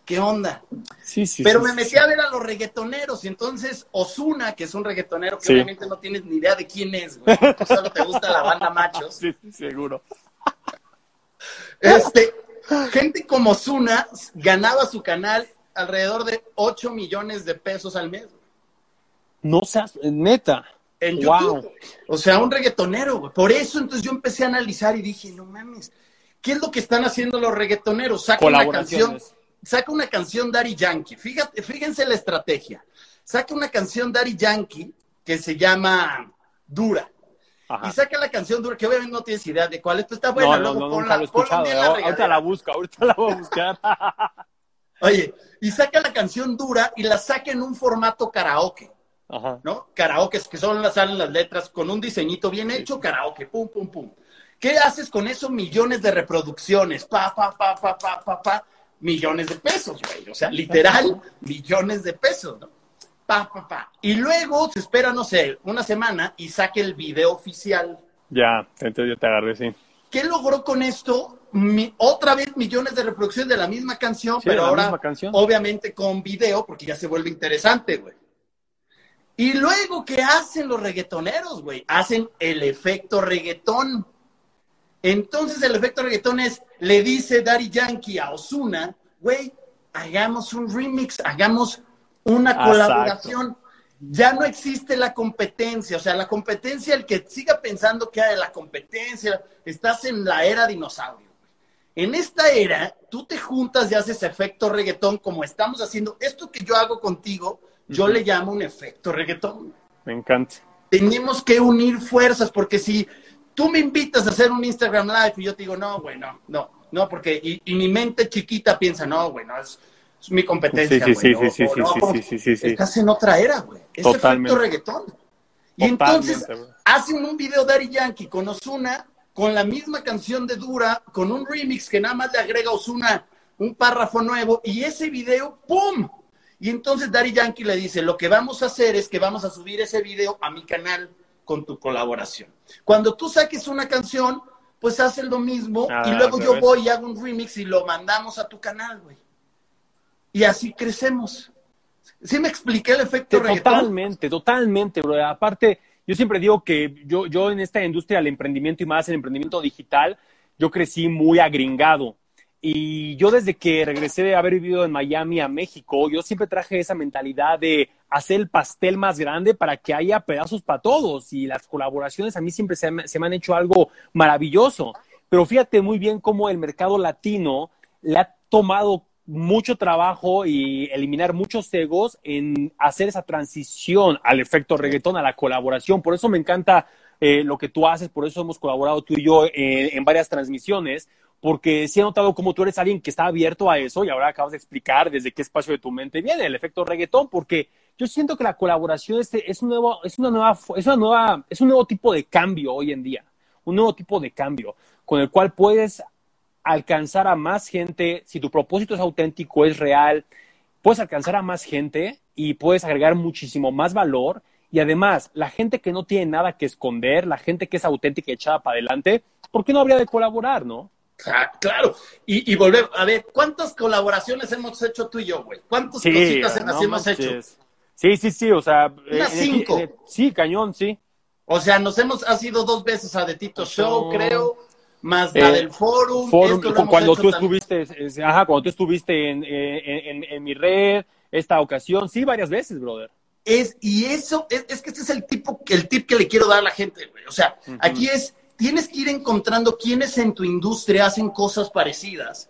¿qué onda? Sí, sí. Pero sí, me metí sí. a ver a los reggaetoneros y entonces Osuna, que es un reggaetonero que Sí. obviamente no tienes ni idea de quién es, güey, solo te gusta la banda machos. Sí, sí, seguro. Este, gente como Osuna ganaba su canal alrededor de 8 millones de pesos al mes. No seas, neta. En Wow. YouTube. O sea, un reggaetonero, güey. Por eso entonces yo empecé a analizar y dije, no mames, ¿qué es lo que están haciendo los reggaetoneros? Saca una canción, saca una canción Daddy Yankee. Fíjate, fíjense la estrategia. Saca una canción Daddy Yankee que se llama Dura. Ajá. Y saca la canción Dura, que obviamente no tienes idea de cuál es, pero está buena. no, no, luego no, ponla- nunca lo he ponla un escuchado. día en la Ahorita la busco, ahorita la voy a buscar. Oye, y saca la canción Dura y la saca en un formato karaoke. Ajá. ¿no? Karaoke, que son las salen las letras con un diseñito bien hecho, karaoke, pum, pum, pum. ¿Qué haces con eso? Millones de reproducciones, pa, pa, pa, pa, pa, pa, pa, millones de pesos, güey. O sea, literal, millones de pesos, ¿no? Pa, pa, pa. Y luego se espera, no sé, una semana y saque el video oficial. Ya, entonces yo te agarré, sí. ¿Qué logró con esto? Mi- otra vez millones de reproducciones de la misma canción, Sí, pero ahora canción. obviamente con video, porque ya se vuelve interesante, güey. Y luego, ¿qué hacen los reggaetoneros, güey? Hacen el efecto reggaetón. Entonces el efecto reggaetón es, le dice Daddy Yankee a Osuna, güey, hagamos un remix, hagamos una Exacto. colaboración. Ya no existe la competencia, o sea, la competencia, el que siga pensando que hay la competencia, estás en la era dinosaurio. En esta era, tú te juntas y haces efecto reggaetón como estamos haciendo. Esto que yo hago contigo, yo le llamo un efecto reggaetón Me encanta. tenemos que unir fuerzas, porque si tú me invitas a hacer un Instagram Live y yo te digo, no, güey, no, no, no, porque, y, y mi mente chiquita piensa, no, güey, no, es, es mi competencia, Sí, sí, güey, sí, o- sí, o sí, no, sí, sí, sí, sí, sí. Estás en otra era, güey. Es Totalmente. efecto reggaetón. Y entonces hacen un video Daddy Yankee con Osuna, con la misma canción de Dura, con un remix que nada más le agrega Osuna un párrafo nuevo, y ese video, ¡pum! Y entonces Daddy Yankee le dice, lo que vamos a hacer es que vamos a subir ese video a mi canal con tu colaboración. Cuando tú saques una canción, pues haces lo mismo Ah, y luego yo voy y hago un remix y lo mandamos a tu canal, güey. Y así crecemos. ¿Sí me expliqué el efecto reggaetón? Totalmente, totalmente, bro. Aparte, yo siempre digo que yo, yo en esta industria del emprendimiento y más el emprendimiento digital, yo crecí muy agringado. Y yo desde que regresé de haber vivido en Miami a México, yo siempre traje esa mentalidad de hacer el pastel más grande para que haya pedazos para todos. Y las colaboraciones a mí siempre se, se me han hecho algo maravilloso. Pero fíjate muy bien cómo el mercado latino le ha tomado mucho trabajo y eliminar muchos egos en hacer esa transición al efecto reggaetón, a la colaboración. Por eso me encanta eh, lo que tú haces, por eso hemos colaborado tú y yo eh, en varias transmisiones, porque sí he notado cómo tú eres alguien que está abierto a eso y ahora acabas de explicar desde qué espacio de tu mente viene el efecto reggaetón, porque yo siento que la colaboración es, es, un, nuevo, es, una nueva, es, una nueva, es un nuevo tipo de cambio hoy en día, un nuevo tipo de cambio con el cual puedes alcanzar a más gente, si tu propósito es auténtico, es real, puedes alcanzar a más gente y puedes agregar muchísimo más valor. Y además, la gente que no tiene nada que esconder, la gente que es auténtica y echada para adelante, ¿por qué no habría de colaborar, no? Ah, Claro, y, y volver, a ver, ¿cuántas colaboraciones hemos hecho tú y yo, güey? ¿Cuántas cositas no así hemos manches. hecho? Sí, sí, sí, o sea... Unas en el- cinco. el- sí, cañón, sí. O sea, nos hemos, ha sido dos veces a The Tito Show, creo, más la Eh, del Forum. Cuando tú también. estuviste, es- ajá, cuando tú estuviste en, en, en- en mi red, esta ocasión, sí, varias veces, brother. Es, y eso, es, es que este es el tipo, el tip que le quiero dar a la gente, güey. O sea, aquí es, tienes que ir encontrando quiénes en tu industria hacen cosas parecidas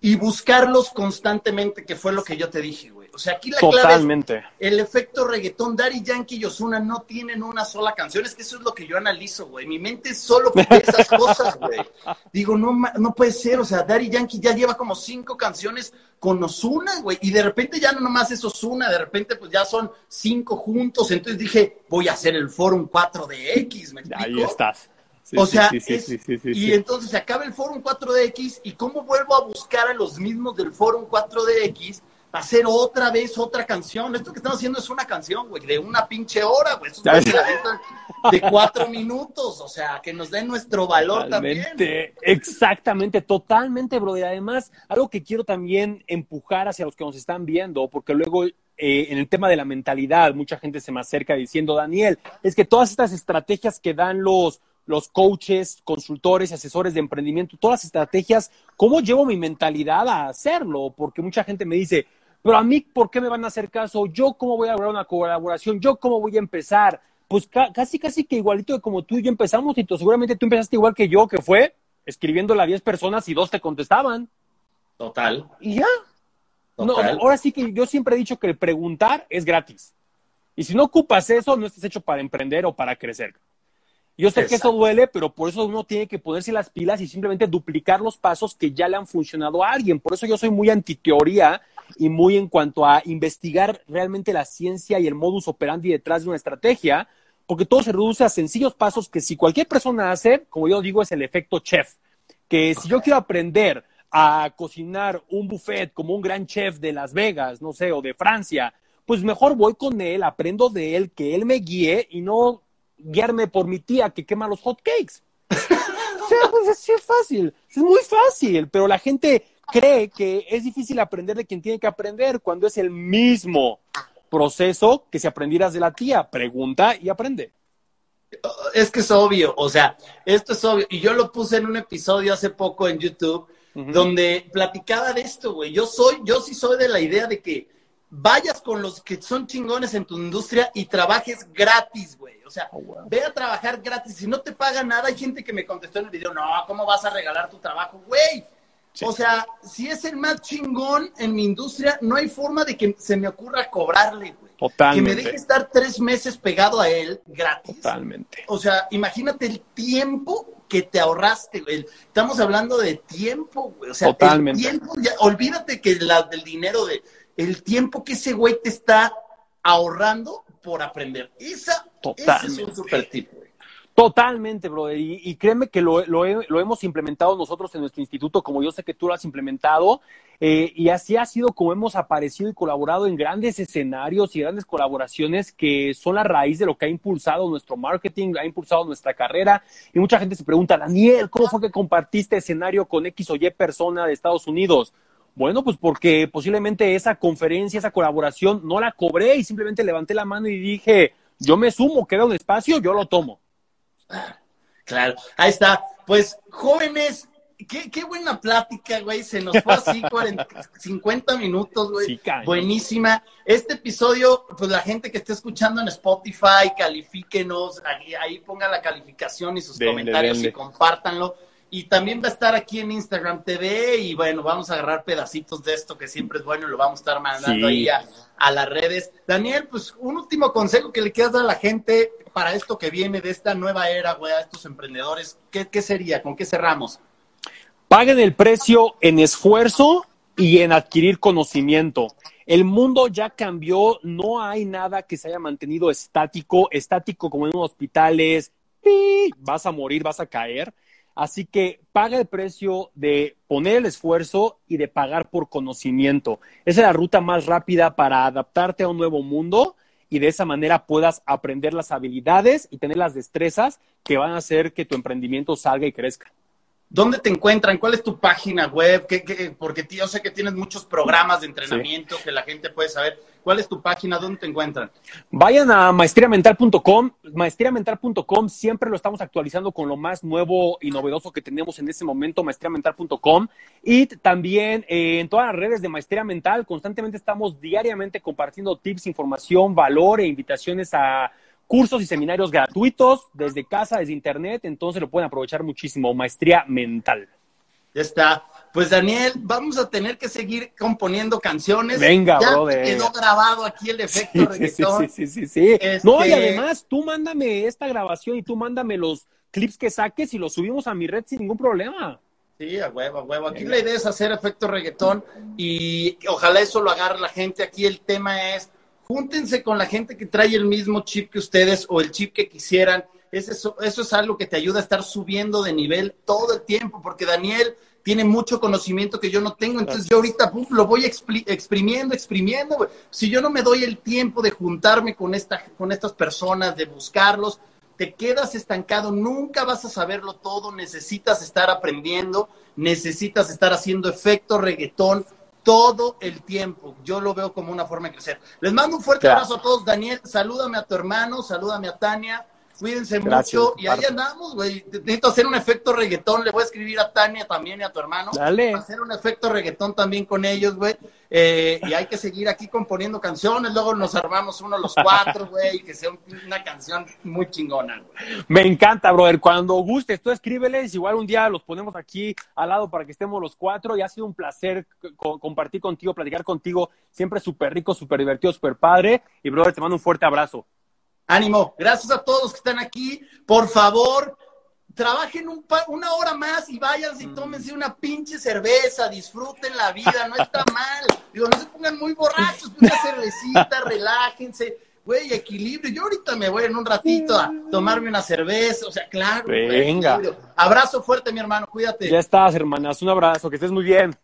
y buscarlos constantemente, que fue lo que yo te dije, güey. O sea, aquí la clave es Totalmente. el efecto reggaetón. Daddy Yankee y Ozuna no tienen una sola canción. Es que eso es lo que yo analizo, güey. Mi mente solo ve esas cosas, güey. Digo, no, no puede ser. O sea, Daddy Yankee ya lleva como cinco canciones con Ozuna, güey. Y de repente ya no nomás es Ozuna, de repente pues ya son cinco juntos. Entonces dije, voy a hacer el Forum 4DX, ¿me explico? Ahí estás. Sí, o sea, sí, es- y entonces se acaba el Forum 4DX y cómo vuelvo a buscar a los mismos del Forum 4DX hacer otra vez otra canción. Esto que estamos haciendo es una canción, güey, de una pinche hora, güey. Es de cuatro minutos, o sea, que nos den nuestro valor también. Exactamente, totalmente, bro. Y además, algo que quiero también empujar hacia los que nos están viendo, porque luego eh, en el tema de la mentalidad, mucha gente se me acerca diciendo, Daniel, es que todas estas estrategias que dan los, los coaches, consultores, asesores de emprendimiento, todas las estrategias, ¿cómo llevo mi mentalidad a hacerlo? Porque mucha gente me dice, pero a mí, ¿por qué me van a hacer caso? ¿Yo cómo voy a lograr una colaboración? ¿Yo cómo voy a empezar? Pues casi, casi que igualito de como tú y yo empezamos, Tito. Seguramente tú empezaste igual que yo, que fue escribiéndole a 10 personas y dos te contestaban. Total. Y ya. No, ahora sí que yo siempre he dicho que el preguntar es gratis. Y si no ocupas eso, no estás hecho para emprender o para crecer. Yo sé que eso duele, pero por eso uno tiene que ponerse las pilas y simplemente duplicar los pasos que ya le han funcionado a alguien. Por eso yo soy muy antiteoría y muy en cuanto a investigar realmente la ciencia y el modus operandi detrás de una estrategia, porque todo se reduce a sencillos pasos que si cualquier persona hace, como yo digo, es el efecto chef. Que si yo quiero aprender a cocinar un buffet como un gran chef de Las Vegas, no sé, o de Francia, pues mejor voy con él, aprendo de él, que él me guíe y no guiarme por mi tía que quema los hot cakes. o sea, pues así es fácil, es muy fácil, pero la gente cree que es difícil aprender de quien tiene que aprender cuando es el mismo proceso que si aprendieras de la tía. Pregunta y aprende. Es que es obvio, o sea, esto es obvio. Y yo lo puse en un episodio hace poco en YouTube, donde platicaba de esto, güey. Yo soy, yo sí soy de la idea de que vayas con los que son chingones en tu industria y trabajes gratis, güey. O sea, oh, ve a trabajar gratis. Si no te pagan nada, hay gente que me contestó en el video, no, ¿cómo vas a regalar tu trabajo? Güey, o sea, si es el más chingón en mi industria, no hay forma de que se me ocurra cobrarle, güey. Totalmente. Que me deje estar tres meses pegado a él gratis. Totalmente. O sea, imagínate el tiempo que te ahorraste, güey. Estamos hablando de tiempo, güey. O sea, Totalmente. tiempo, olvídate que la, del dinero de el tiempo que ese güey te está ahorrando por aprender. Esa, ese es un super tip, güey. Totalmente, bro. Y, créeme que lo, hemos implementado nosotros en nuestro instituto, como yo sé que tú lo has implementado. Eh, y así ha sido como hemos aparecido y colaborado en grandes escenarios y grandes colaboraciones que son la raíz de lo que ha impulsado nuestro marketing, ha impulsado nuestra carrera. Y mucha gente se pregunta, Daniel, ¿cómo fue que compartiste escenario con X o Y persona de Estados Unidos? Bueno, pues porque posiblemente esa conferencia, esa colaboración, no la cobré y simplemente levanté la mano y dije, yo me sumo, queda un espacio, yo lo tomo. Claro, ahí está. Pues jóvenes, qué, qué buena plática, güey. Se nos fue así 40, 50 minutos, güey. Buenísima. Este episodio, pues la gente que esté escuchando en Spotify, califíquenos, ahí, ahí ponga la calificación y sus comentarios y compártanlo. Y también va a estar aquí en Instagram TV y bueno, vamos a agarrar pedacitos de esto que siempre es bueno y lo vamos a estar mandando ahí a, a, las redes. Daniel, pues un último consejo que le quieras dar a la gente para esto que viene de esta nueva era, güey, a estos emprendedores, ¿qué, qué sería? ¿Con qué cerramos? Paguen el precio en esfuerzo y en adquirir conocimiento. El mundo ya cambió, no hay nada que se haya mantenido estático, estático como en un hospital es, vas a morir, vas a caer. Así que paga el precio de poner el esfuerzo y de pagar por conocimiento. Esa es la ruta más rápida para adaptarte a un nuevo mundo y de esa manera puedas aprender las habilidades y tener las destrezas que van a hacer que tu emprendimiento salga y crezca. ¿Dónde te encuentran? ¿Cuál es tu página web? Porque yo sé que tienes muchos programas de entrenamiento que la gente puede saber. ¿Cuál es tu página? ¿Dónde te encuentran? Vayan a maestriamental.com. Maestriamental.com siempre lo estamos actualizando con lo más nuevo y novedoso que tenemos en este momento, maestriamental.com. Y también eh, en todas las redes de Maestría Mental, constantemente estamos diariamente compartiendo tips, información, valor e invitaciones a cursos y seminarios gratuitos desde casa, desde internet, entonces lo pueden aprovechar muchísimo. Maestría mental. Ya está. Pues Daniel, vamos a tener que seguir componiendo canciones. Venga, ya brother. quedó grabado aquí el efecto sí, Sí, sí, sí, sí. No, y este además tú mándame esta grabación y tú mándame los clips que saques y los subimos a mi red sin ningún problema. Sí, a huevo, a huevo. Aquí la idea es hacer efecto reggaetón y ojalá eso lo agarre la gente. Aquí el tema es júntense con la gente que trae el mismo chip que ustedes o el chip que quisieran. Eso, eso es algo que te ayuda a estar subiendo de nivel todo el tiempo, porque Daniel tiene mucho conocimiento que yo no tengo, entonces yo ahorita lo voy exprimiendo, exprimiendo, Si yo no me doy el tiempo de juntarme con, esta, con estas personas, de buscarlos, te quedas estancado, nunca vas a saberlo todo, necesitas estar aprendiendo, necesitas estar haciendo efecto reggaetón todo el tiempo. Yo lo veo como una forma de crecer. Les mando un fuerte abrazo a todos. Daniel, salúdame a tu hermano, salúdame a Tania. Cuídense mucho. Y ahí andamos, güey. Necesito hacer un efecto reggaetón. Le voy a escribir a Tania también y a tu hermano. Dale. Hacer un efecto reggaetón también con ellos, güey. Eh, y hay que seguir aquí componiendo canciones. Luego nos armamos uno los cuatro, güey. Que sea una canción muy chingona, güey. Me encanta, brother. Cuando gustes, tú escríbeles. Igual un día los ponemos aquí al lado para que estemos los cuatro. Y ha sido un placer compartir contigo, platicar contigo. Siempre súper rico, súper divertido, súper padre. Y, brother, te mando un fuerte abrazo. Ánimo, gracias a todos los que están aquí. Por favor, trabajen una hora más y váyanse y mm. tómense una pinche cerveza, disfruten la vida, no está mal. Digo, no se pongan muy borrachos, una cervecita, relájense, güey, equilibrio. Yo ahorita me voy en un ratito a tomarme una cerveza, o sea, claro. Venga. abrazo fuerte, mi hermano, cuídate. Ya estás, hermanas, un abrazo, que estés muy bien.